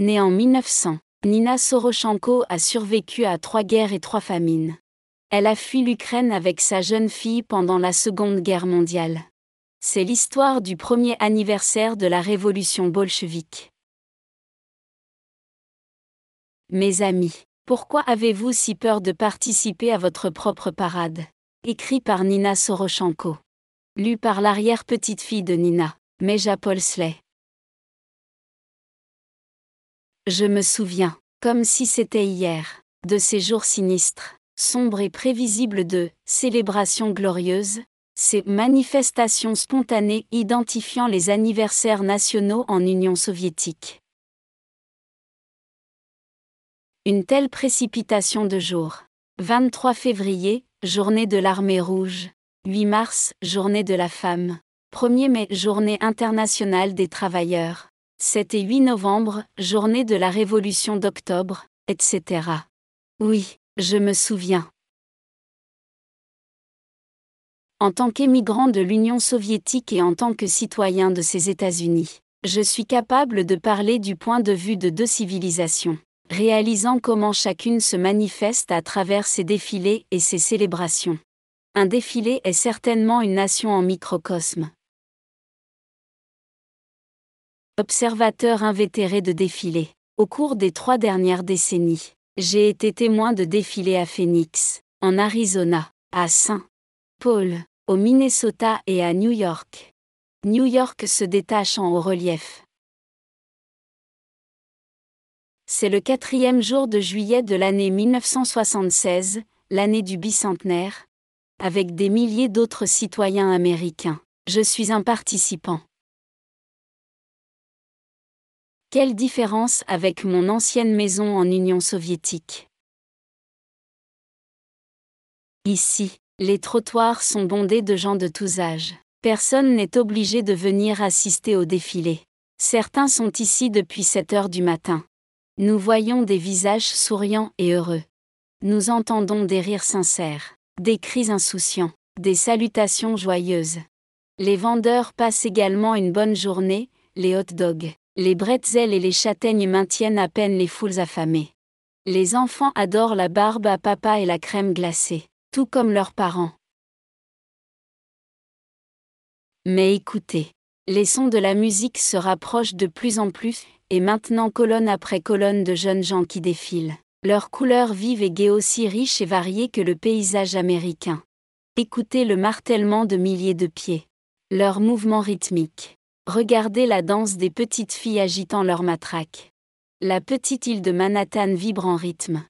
Née en 1900, Nina Soroshenko a survécu à trois guerres et trois famines. Elle a fui l'Ukraine avec sa jeune fille pendant la Seconde Guerre mondiale. C'est l'histoire du premier anniversaire de la révolution bolchevique. Mes amis, pourquoi avez-vous si peur de participer à votre propre parade? Écrit par Nina Soroshenko. Lu par l'arrière-petite-fille de Nina, Meja Polsley. Je me souviens, comme si c'était hier, de ces jours sinistres, sombres et prévisibles de célébrations glorieuses, ces manifestations spontanées identifiant les anniversaires nationaux en Union soviétique. Une telle précipitation de jour. 23 février, journée de l'armée rouge. 8 mars, journée de la femme. 1er mai, journée internationale des travailleurs. 7 et 8 novembre, journée de la révolution d'octobre, etc. Oui, je me souviens. En tant qu'émigrant de l'Union soviétique et en tant que citoyen de ces États-Unis, je suis capable de parler du point de vue de deux civilisations réalisant comment chacune se manifeste à travers ses défilés et ses célébrations. Un défilé est certainement une nation en microcosme. Observateur invétéré de défilés. Au cours des trois dernières décennies, j'ai été témoin de défilés à Phoenix, en Arizona, à Saint Paul, au Minnesota et à New York. New York se détache en haut relief, c'est le quatrième jour de juillet de l'année 1976, l'année du bicentenaire. Avec des milliers d'autres citoyens américains, je suis un participant. Quelle différence avec mon ancienne maison en Union soviétique? Ici, les trottoirs sont bondés de gens de tous âges. Personne n'est obligé de venir assister au défilé. Certains sont ici depuis 7 heures du matin. Nous voyons des visages souriants et heureux. Nous entendons des rires sincères, des cris insouciants, des salutations joyeuses. Les vendeurs passent également une bonne journée, les hot dogs, les bretzels et les châtaignes maintiennent à peine les foules affamées. Les enfants adorent la barbe à papa et la crème glacée, tout comme leurs parents. Mais écoutez, les sons de la musique se rapprochent de plus en plus, et maintenant colonne après colonne de jeunes gens qui défilent. Leurs couleurs vives et gaies aussi riches et variées que le paysage américain. Écoutez le martèlement de milliers de pieds. Leurs mouvements rythmiques. Regardez la danse des petites filles agitant leurs matraques. La petite île de Manhattan vibre en rythme.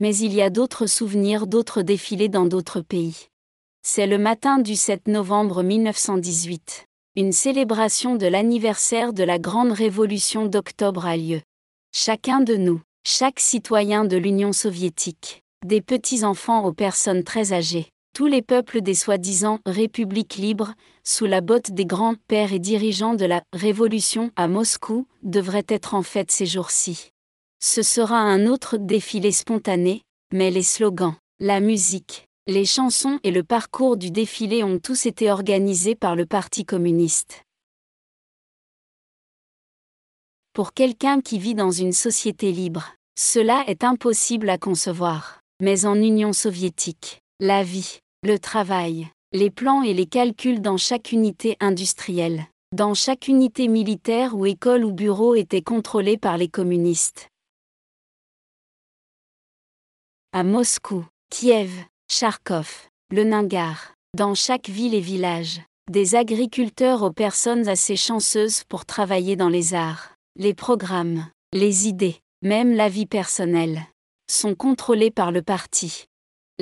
Mais il y a d'autres souvenirs d'autres défilés dans d'autres pays. C'est le matin du 7 novembre 1918 une célébration de l'anniversaire de la Grande Révolution d'octobre a lieu. Chacun de nous, chaque citoyen de l'Union soviétique, des petits-enfants aux personnes très âgées, tous les peuples des soi-disant républiques libres, sous la botte des grands pères et dirigeants de la Révolution à Moscou, devraient être en fête ces jours-ci. Ce sera un autre défilé spontané, mais les slogans, la musique, les chansons et le parcours du défilé ont tous été organisés par le Parti communiste. Pour quelqu'un qui vit dans une société libre, cela est impossible à concevoir. Mais en Union soviétique, la vie, le travail, les plans et les calculs dans chaque unité industrielle, dans chaque unité militaire ou école ou bureau étaient contrôlés par les communistes. À Moscou, Kiev, Charkov, le Ningar, dans chaque ville et village, des agriculteurs aux personnes assez chanceuses pour travailler dans les arts, les programmes, les idées, même la vie personnelle, sont contrôlés par le parti.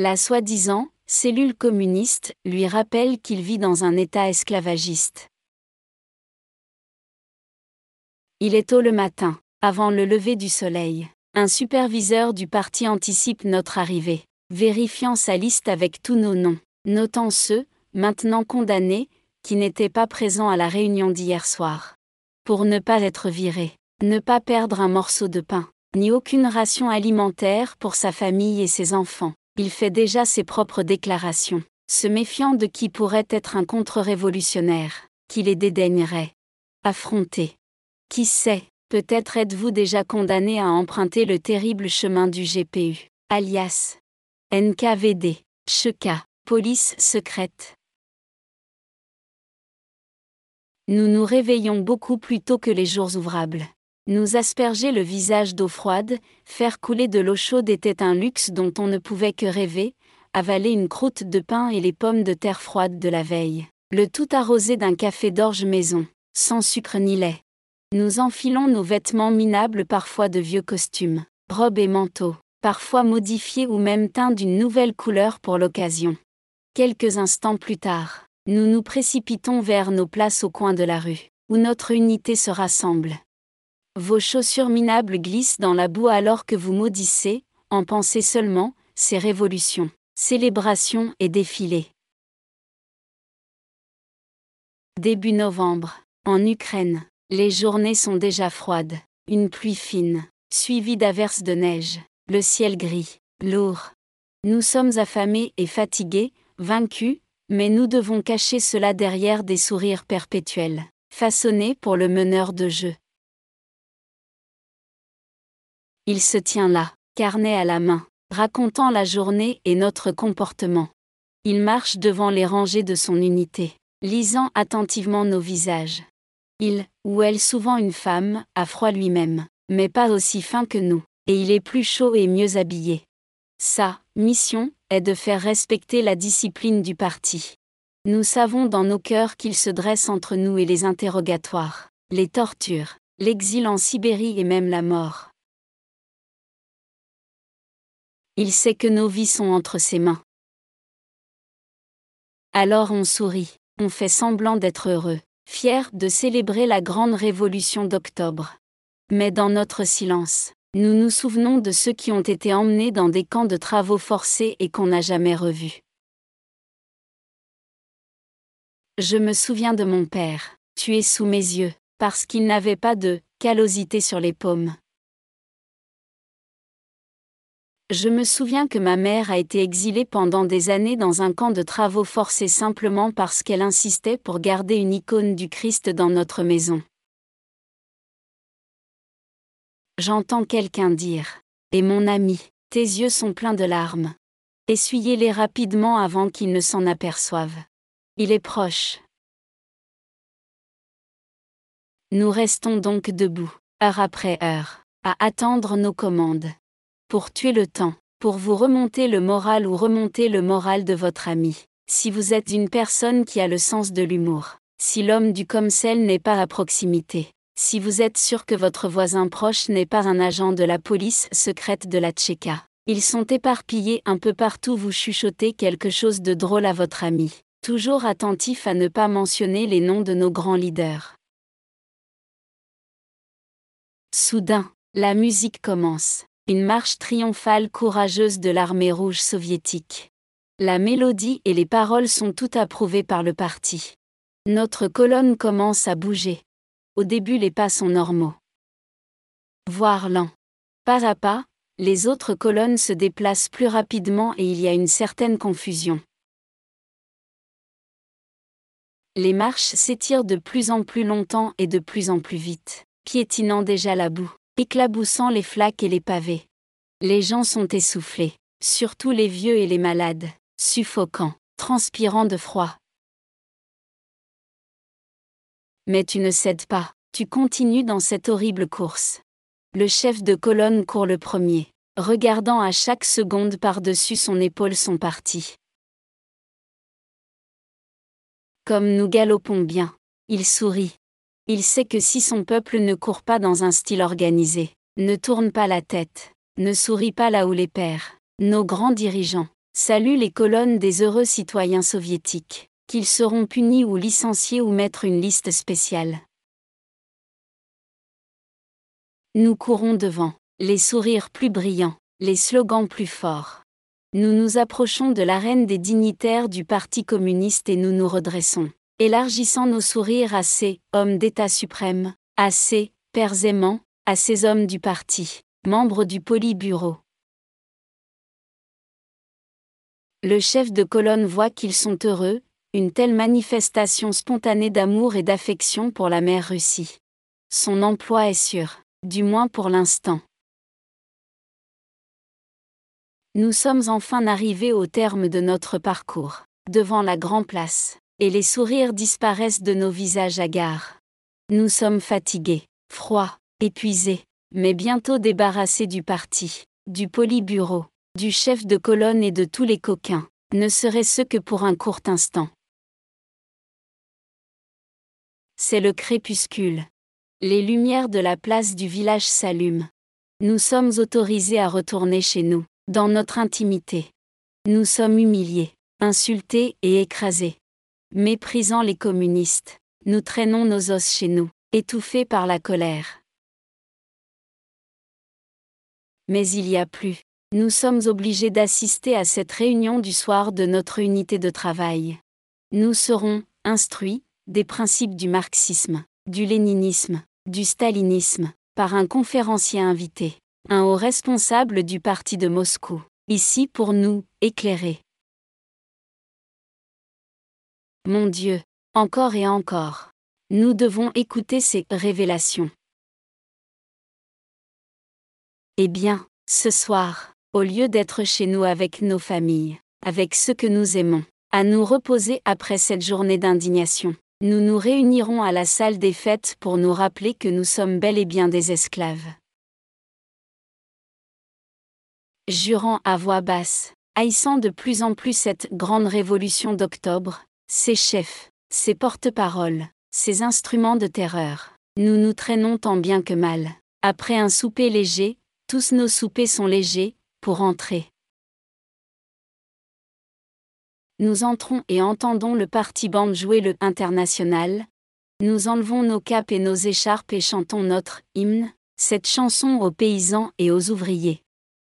La soi-disant cellule communiste lui rappelle qu'il vit dans un état esclavagiste. Il est tôt le matin, avant le lever du soleil. Un superviseur du parti anticipe notre arrivée vérifiant sa liste avec tous nos noms, notant ceux, maintenant condamnés, qui n'étaient pas présents à la réunion d'hier soir. Pour ne pas être viré, ne pas perdre un morceau de pain, ni aucune ration alimentaire pour sa famille et ses enfants, il fait déjà ses propres déclarations, se méfiant de qui pourrait être un contre-révolutionnaire, qui les dédaignerait. Affronter. Qui sait, peut-être êtes-vous déjà condamné à emprunter le terrible chemin du GPU, alias NKVD, Cheka, police secrète. Nous nous réveillons beaucoup plus tôt que les jours ouvrables. Nous asperger le visage d'eau froide, faire couler de l'eau chaude était un luxe dont on ne pouvait que rêver, avaler une croûte de pain et les pommes de terre froides de la veille. Le tout arrosé d'un café d'orge maison, sans sucre ni lait. Nous enfilons nos vêtements minables parfois de vieux costumes, robes et manteaux, parfois modifiés ou même teints d'une nouvelle couleur pour l'occasion. Quelques instants plus tard, nous nous précipitons vers nos places au coin de la rue, où notre unité se rassemble. Vos chaussures minables glissent dans la boue alors que vous maudissez, en pensez seulement, ces révolutions, célébrations et défilés. Début novembre, en Ukraine, les journées sont déjà froides, une pluie fine, suivie d'averses de neige, le ciel gris, lourd. Nous sommes affamés et fatigués, vaincus, mais nous devons cacher cela derrière des sourires perpétuels, façonnés pour le meneur de jeu. Il se tient là, carnet à la main, racontant la journée et notre comportement. Il marche devant les rangées de son unité, lisant attentivement nos visages. Il, ou elle souvent une femme, a froid lui-même, mais pas aussi fin que nous, et il est plus chaud et mieux habillé. Sa mission est de faire respecter la discipline du parti. Nous savons dans nos cœurs qu'il se dresse entre nous et les interrogatoires, les tortures, l'exil en Sibérie et même la mort. Il sait que nos vies sont entre ses mains. Alors on sourit, on fait semblant d'être heureux, fiers de célébrer la grande révolution d'octobre. Mais dans notre silence, nous nous souvenons de ceux qui ont été emmenés dans des camps de travaux forcés et qu'on n'a jamais revus. Je me souviens de mon père, tué sous mes yeux, parce qu'il n'avait pas de callosité sur les paumes. Je me souviens que ma mère a été exilée pendant des années dans un camp de travaux forcés simplement parce qu'elle insistait pour garder une icône du Christ dans notre maison. J'entends quelqu'un dire. Et mon ami, tes yeux sont pleins de larmes. Essuyez-les rapidement avant qu'ils ne s'en aperçoivent. Il est proche. Nous restons donc debout, heure après heure, à attendre nos commandes pour tuer le temps, pour vous remonter le moral ou remonter le moral de votre ami. Si vous êtes une personne qui a le sens de l'humour, si l'homme du Comcel n'est pas à proximité, si vous êtes sûr que votre voisin proche n'est pas un agent de la police secrète de la Tchéka, ils sont éparpillés un peu partout, vous chuchotez quelque chose de drôle à votre ami, toujours attentif à ne pas mentionner les noms de nos grands leaders. Soudain, la musique commence une marche triomphale courageuse de l'armée rouge soviétique. La mélodie et les paroles sont toutes approuvées par le parti. Notre colonne commence à bouger. Au début les pas sont normaux. Voire lents. Pas à pas, les autres colonnes se déplacent plus rapidement et il y a une certaine confusion. Les marches s'étirent de plus en plus longtemps et de plus en plus vite, piétinant déjà la boue éclaboussant les flaques et les pavés. Les gens sont essoufflés, surtout les vieux et les malades, suffocants, transpirant de froid. Mais tu ne cèdes pas, tu continues dans cette horrible course. Le chef de colonne court le premier, regardant à chaque seconde par-dessus son épaule son parti. Comme nous galopons bien, il sourit, il sait que si son peuple ne court pas dans un style organisé, ne tourne pas la tête, ne sourit pas là où les pères, nos grands dirigeants, saluent les colonnes des heureux citoyens soviétiques, qu'ils seront punis ou licenciés ou mettre une liste spéciale. Nous courons devant, les sourires plus brillants, les slogans plus forts. Nous nous approchons de l'arène des dignitaires du Parti communiste et nous nous redressons élargissant nos sourires à ces hommes d'État suprême, à ces pères aimants, à ces hommes du parti, membres du Polybureau. Le chef de colonne voit qu'ils sont heureux, une telle manifestation spontanée d'amour et d'affection pour la mère Russie. son emploi est sûr, du moins pour l'instant. Nous sommes enfin arrivés au terme de notre parcours, devant la Grand Place, et les sourires disparaissent de nos visages hagards. Nous sommes fatigués, froids, épuisés, mais bientôt débarrassés du parti, du polybureau, du chef de colonne et de tous les coquins, ne serait-ce que pour un court instant. C'est le crépuscule. Les lumières de la place du village s'allument. Nous sommes autorisés à retourner chez nous, dans notre intimité. Nous sommes humiliés, insultés et écrasés. Méprisant les communistes, nous traînons nos os chez nous, étouffés par la colère. Mais il y a plus. Nous sommes obligés d'assister à cette réunion du soir de notre unité de travail. Nous serons instruits des principes du marxisme, du léninisme, du stalinisme, par un conférencier invité, un haut responsable du parti de Moscou, ici pour nous éclairer. Mon Dieu, encore et encore. Nous devons écouter ces révélations. Eh bien, ce soir, au lieu d'être chez nous avec nos familles, avec ceux que nous aimons, à nous reposer après cette journée d'indignation, nous nous réunirons à la salle des fêtes pour nous rappeler que nous sommes bel et bien des esclaves. Jurant à voix basse, haïssant de plus en plus cette grande révolution d'octobre, ses chefs, ses porte-paroles, ses instruments de terreur. Nous nous traînons tant bien que mal. Après un souper léger, tous nos soupers sont légers, pour entrer. Nous entrons et entendons le parti band jouer le international. Nous enlevons nos capes et nos écharpes et chantons notre hymne, cette chanson aux paysans et aux ouvriers.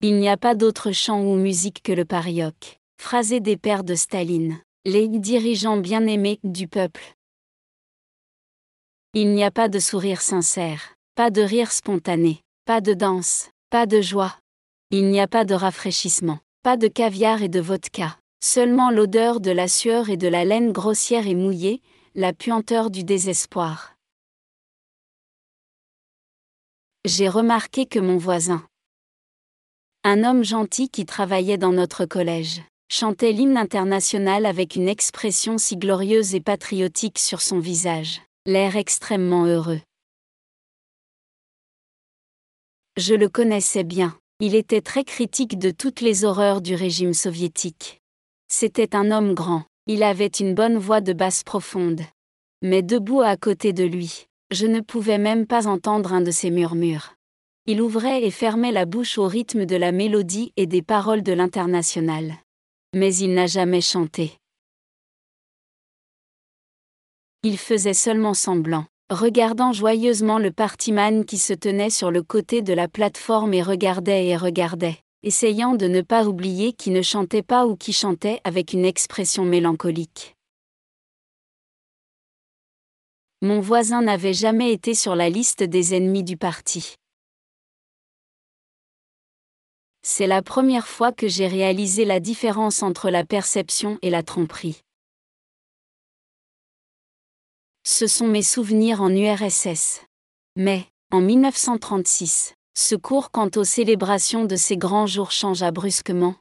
Il n'y a pas d'autre chant ou musique que le parioc, phrasé des pères de Staline les dirigeants bien-aimés du peuple. Il n'y a pas de sourire sincère, pas de rire spontané, pas de danse, pas de joie. Il n'y a pas de rafraîchissement, pas de caviar et de vodka, seulement l'odeur de la sueur et de la laine grossière et mouillée, la puanteur du désespoir. J'ai remarqué que mon voisin, un homme gentil qui travaillait dans notre collège, chantait l'hymne international avec une expression si glorieuse et patriotique sur son visage, l'air extrêmement heureux. Je le connaissais bien, il était très critique de toutes les horreurs du régime soviétique. C'était un homme grand, il avait une bonne voix de basse profonde. Mais debout à côté de lui, je ne pouvais même pas entendre un de ses murmures. Il ouvrait et fermait la bouche au rythme de la mélodie et des paroles de l'international mais il n'a jamais chanté. Il faisait seulement semblant, regardant joyeusement le partiman qui se tenait sur le côté de la plateforme et regardait et regardait, essayant de ne pas oublier qui ne chantait pas ou qui chantait avec une expression mélancolique. Mon voisin n'avait jamais été sur la liste des ennemis du parti. C'est la première fois que j'ai réalisé la différence entre la perception et la tromperie. Ce sont mes souvenirs en URSS. Mais, en 1936, ce cours quant aux célébrations de ces grands jours changea brusquement,